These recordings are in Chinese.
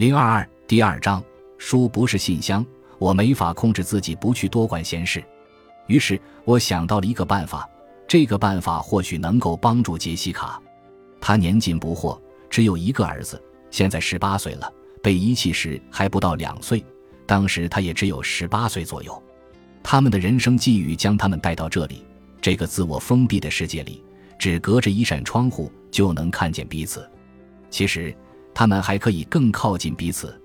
零二二第二章，书不是信箱，我没法控制自己不去多管闲事。于是我想到了一个办法，这个办法或许能够帮助杰西卡。她年近不惑，只有一个儿子，现在十八岁了，被遗弃时还不到两岁，当时他也只有十八岁左右。他们的人生际遇将他们带到这里，这个自我封闭的世界里，只隔着一扇窗户就能看见彼此。其实。他们还可以更靠近彼此，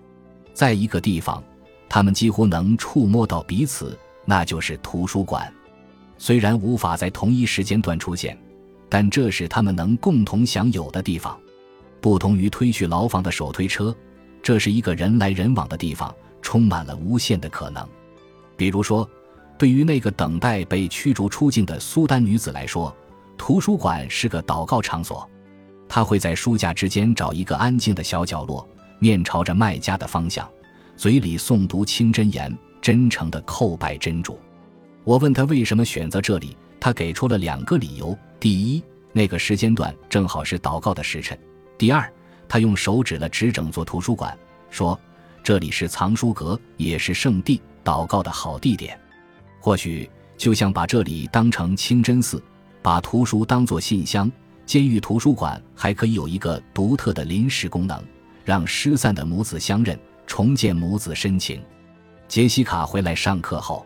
在一个地方，他们几乎能触摸到彼此，那就是图书馆。虽然无法在同一时间段出现，但这是他们能共同享有的地方。不同于推去牢房的手推车，这是一个人来人往的地方，充满了无限的可能。比如说，对于那个等待被驱逐出境的苏丹女子来说，图书馆是个祷告场所。他会在书架之间找一个安静的小角落，面朝着卖家的方向，嘴里诵读清真言，真诚地叩拜真主。我问他为什么选择这里，他给出了两个理由：第一，那个时间段正好是祷告的时辰；第二，他用手指了指整座图书馆，说这里是藏书阁，也是圣地，祷告的好地点。或许就像把这里当成清真寺，把图书当作信箱。监狱图书馆还可以有一个独特的临时功能，让失散的母子相认，重建母子深情。杰西卡回来上课后，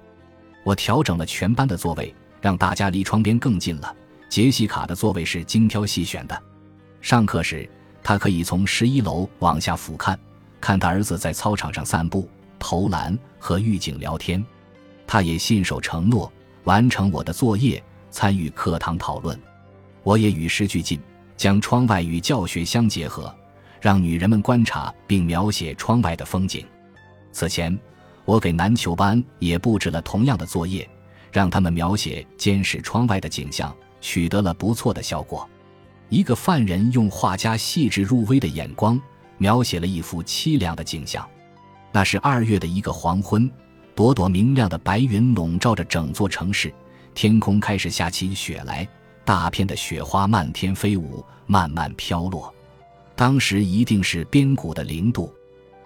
我调整了全班的座位，让大家离窗边更近了。杰西卡的座位是精挑细选的。上课时，他可以从十一楼往下俯瞰，看他儿子在操场上散步、投篮和狱警聊天。他也信守承诺，完成我的作业，参与课堂讨论。我也与时俱进，将窗外与教学相结合，让女人们观察并描写窗外的风景。此前，我给篮球班也布置了同样的作业，让他们描写监视窗外的景象，取得了不错的效果。一个犯人用画家细致入微的眼光描写了一幅凄凉的景象。那是二月的一个黄昏，朵朵明亮的白云笼罩着整座城市，天空开始下起雪来。大片的雪花漫天飞舞，慢慢飘落。当时一定是边谷的零度。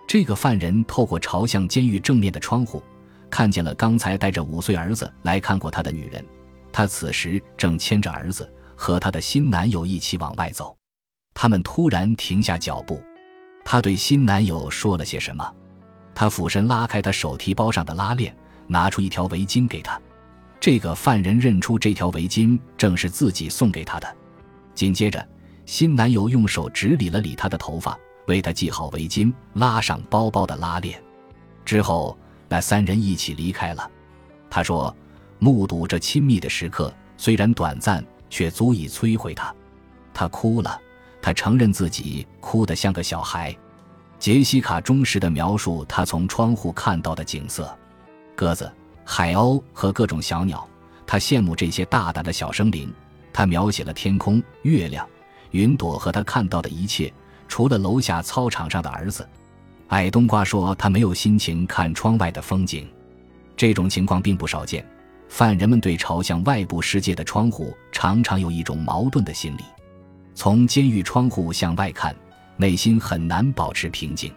这个犯人透过朝向监狱正面的窗户，看见了刚才带着五岁儿子来看过他的女人。他此时正牵着儿子和他的新男友一起往外走。他们突然停下脚步。他对新男友说了些什么？他俯身拉开他手提包上的拉链，拿出一条围巾给他。这个犯人认出这条围巾正是自己送给他的。紧接着，新男友用手指理了理他的头发，为他系好围巾，拉上包包的拉链。之后，那三人一起离开了。他说：“目睹这亲密的时刻，虽然短暂，却足以摧毁他。”他哭了，他承认自己哭得像个小孩。杰西卡忠实地描述他从窗户看到的景色：鸽子。海鸥和各种小鸟，他羡慕这些大胆的小生灵。他描写了天空、月亮、云朵和他看到的一切，除了楼下操场上的儿子。矮冬瓜说他没有心情看窗外的风景。这种情况并不少见。犯人们对朝向外部世界的窗户常常有一种矛盾的心理。从监狱窗户向外看，内心很难保持平静。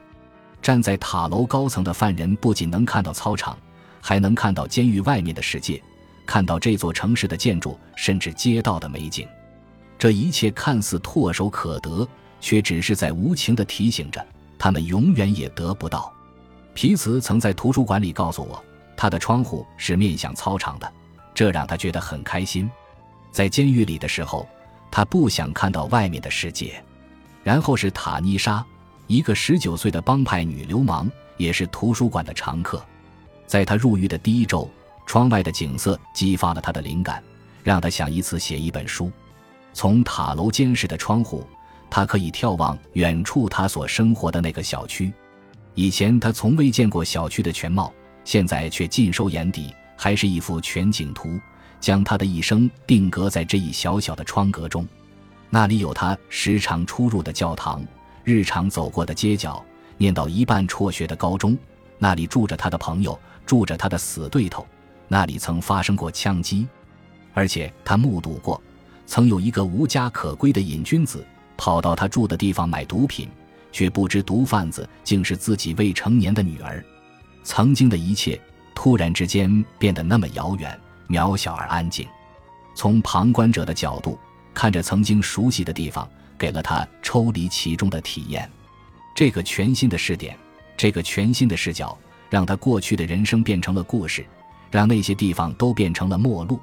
站在塔楼高层的犯人不仅能看到操场。还能看到监狱外面的世界，看到这座城市的建筑，甚至街道的美景。这一切看似唾手可得，却只是在无情地提醒着他们永远也得不到。皮茨曾在图书馆里告诉我，他的窗户是面向操场的，这让他觉得很开心。在监狱里的时候，他不想看到外面的世界。然后是塔妮莎，一个十九岁的帮派女流氓，也是图书馆的常客。在他入狱的第一周，窗外的景色激发了他的灵感，让他想一次写一本书。从塔楼监视的窗户，他可以眺望远处他所生活的那个小区。以前他从未见过小区的全貌，现在却尽收眼底，还是一幅全景图，将他的一生定格在这一小小的窗格中。那里有他时常出入的教堂，日常走过的街角，念到一半辍学的高中。那里住着他的朋友。住着他的死对头，那里曾发生过枪击，而且他目睹过，曾有一个无家可归的瘾君子跑到他住的地方买毒品，却不知毒贩子竟是自己未成年的女儿。曾经的一切突然之间变得那么遥远、渺小而安静。从旁观者的角度看着曾经熟悉的地方，给了他抽离其中的体验。这个全新的试点，这个全新的视角，让他过去的人生变成了故事，让那些地方都变成了陌路。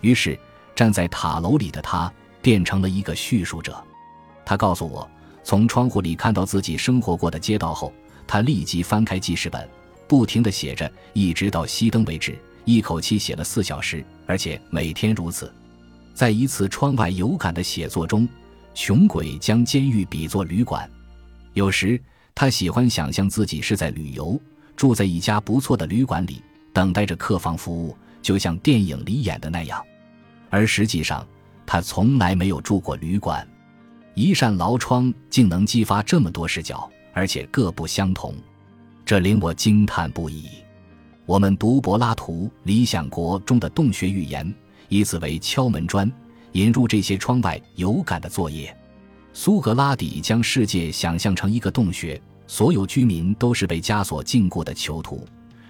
于是，站在塔楼里的他变成了一个叙述者。他告诉我，从窗户里看到自己生活过的街道后，他立即翻开记事本，不停地写着，一直到熄灯为止，一口气写了四小时，而且每天如此。在一次窗外有感的写作中，穷鬼将监狱比作旅馆。有时，他喜欢想象自己是在旅游，住在一家不错的旅馆里，等待着客房服务，就像电影里演的那样。而实际上，他从来没有住过旅馆。一扇牢窗竟能激发这么多视角，而且各不相同，这令我惊叹不已。我们读柏拉图《理想国》中的洞穴寓言，以此为敲门砖，引入这些窗外有感的作业。苏格拉底将世界想象成一个洞穴，所有居民都是被枷锁禁锢的囚徒，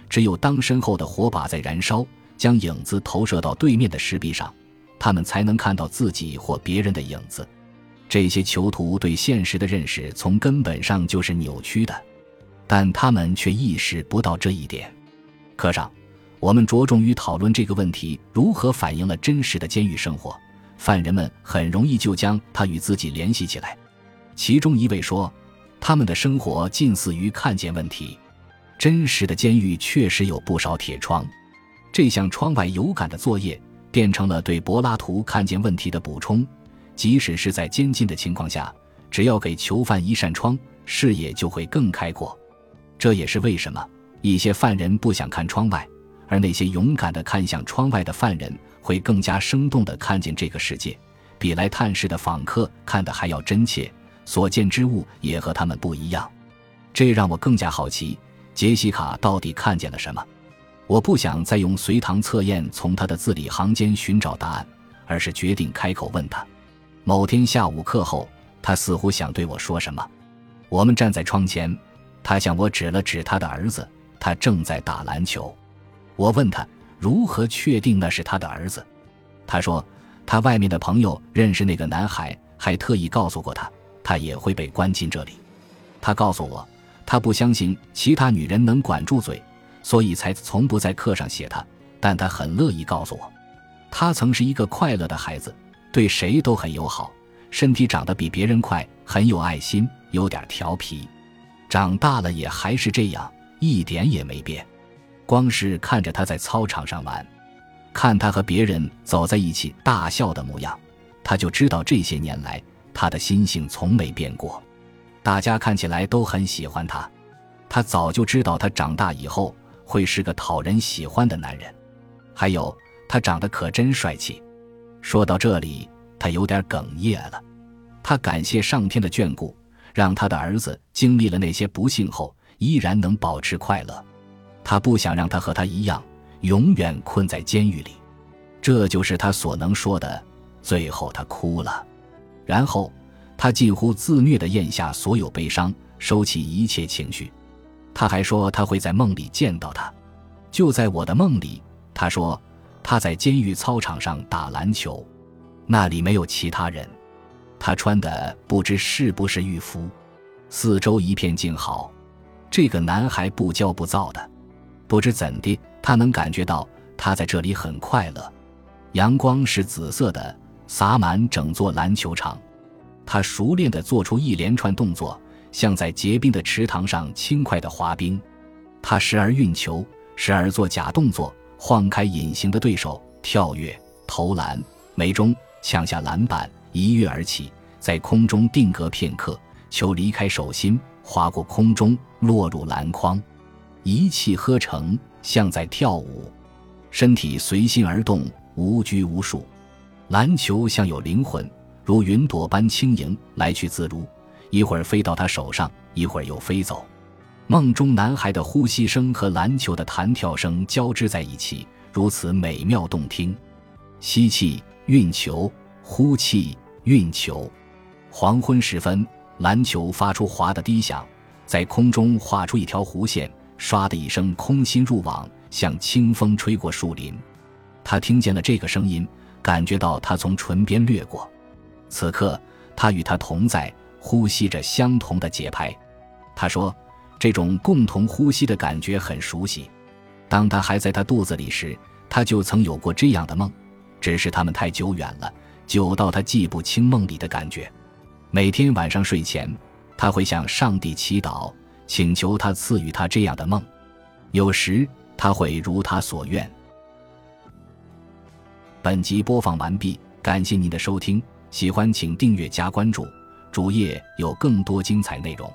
只有当身后的火把在燃烧，将影子投射到对面的石壁上，他们才能看到自己或别人的影子。这些囚徒对现实的认识从根本上就是扭曲的，但他们却意识不到这一点。课上，我们着重于讨论这个问题如何反映了真实的监狱生活。犯人们很容易就将他与自己联系起来。其中一位说：“他们的生活近似于看见问题。真实的监狱确实有不少铁窗。”这项窗外有感的作业变成了对柏拉图看见问题的补充。即使是在监禁的情况下，只要给囚犯一扇窗，视野就会更开阔。这也是为什么一些犯人不想看窗外，而那些勇敢地看向窗外的犯人会更加生动地看见这个世界，比来探视的访客看得还要真切，所见之物也和他们不一样。这让我更加好奇，杰西卡到底看见了什么。我不想再用随堂测验从他的字里行间寻找答案，而是决定开口问他。某天下午课后，他似乎想对我说什么。我们站在窗前，他向我指了指他的儿子，他正在打篮球。我问他如何确定那是他的儿子，他说他外面的朋友认识那个男孩，还特意告诉过他，他也会被关进这里。他告诉我，他不相信其他女人能管住嘴，所以才从不在课上写他，但他很乐意告诉我，他曾是一个快乐的孩子。对谁都很友好，身体长得比别人快，很有爱心，有点调皮。长大了也还是这样，一点也没变。光是看着他在操场上玩，看他和别人走在一起大笑的模样，他就知道这些年来他的心性从没变过。大家看起来都很喜欢他，他早就知道他长大以后会是个讨人喜欢的男人。还有，他长得可真帅气。说到这里，他有点哽咽了。他感谢上天的眷顾，让他的儿子经历了那些不幸后，依然能保持快乐。他不想让他和他一样，永远困在监狱里。这就是他所能说的。最后，他哭了，然后他近乎自虐地咽下所有悲伤，收起一切情绪。他还说他会在梦里见到他。就在我的梦里，他说。他在监狱操场上打篮球，那里没有其他人。他穿的不知是不是狱服，四周一片静好。这个男孩不骄不躁的，不知怎的，他能感觉到他在这里很快乐。阳光是紫色的，洒满整座篮球场。他熟练地做出一连串动作，像在结冰的池塘上轻快地滑冰。他时而运球，时而做假动作。晃开隐形的对手，跳跃、投篮，没中，抢下篮板，一跃而起，在空中定格片刻，球离开手心，划过空中，落入篮筐，一气呵成，像在跳舞，身体随心而动，无拘无束。篮球像有灵魂，如云朵般轻盈，来去自如，一会儿飞到他手上，一会儿又飞走。梦中男孩的呼吸声和篮球的弹跳声交织在一起，如此美妙动听。吸气，运球；呼气，运球。黄昏时分，篮球发出滑的低响，在空中画出一条弧线，唰的一声，空心入网，像清风吹过树林。他听见了这个声音，感觉到它从唇边掠过。此刻，他与他同在，呼吸着相同的节拍。他说：“这种共同呼吸的感觉很熟悉。当他还在他肚子里时，他就曾有过这样的梦，只是他们太久远了，久到他记不清梦里的感觉。每天晚上睡前，他会向上帝祈祷，请求他赐予他这样的梦。有时他会如他所愿。”本集播放完毕，感谢您的收听，喜欢请订阅加关注，主页有更多精彩内容。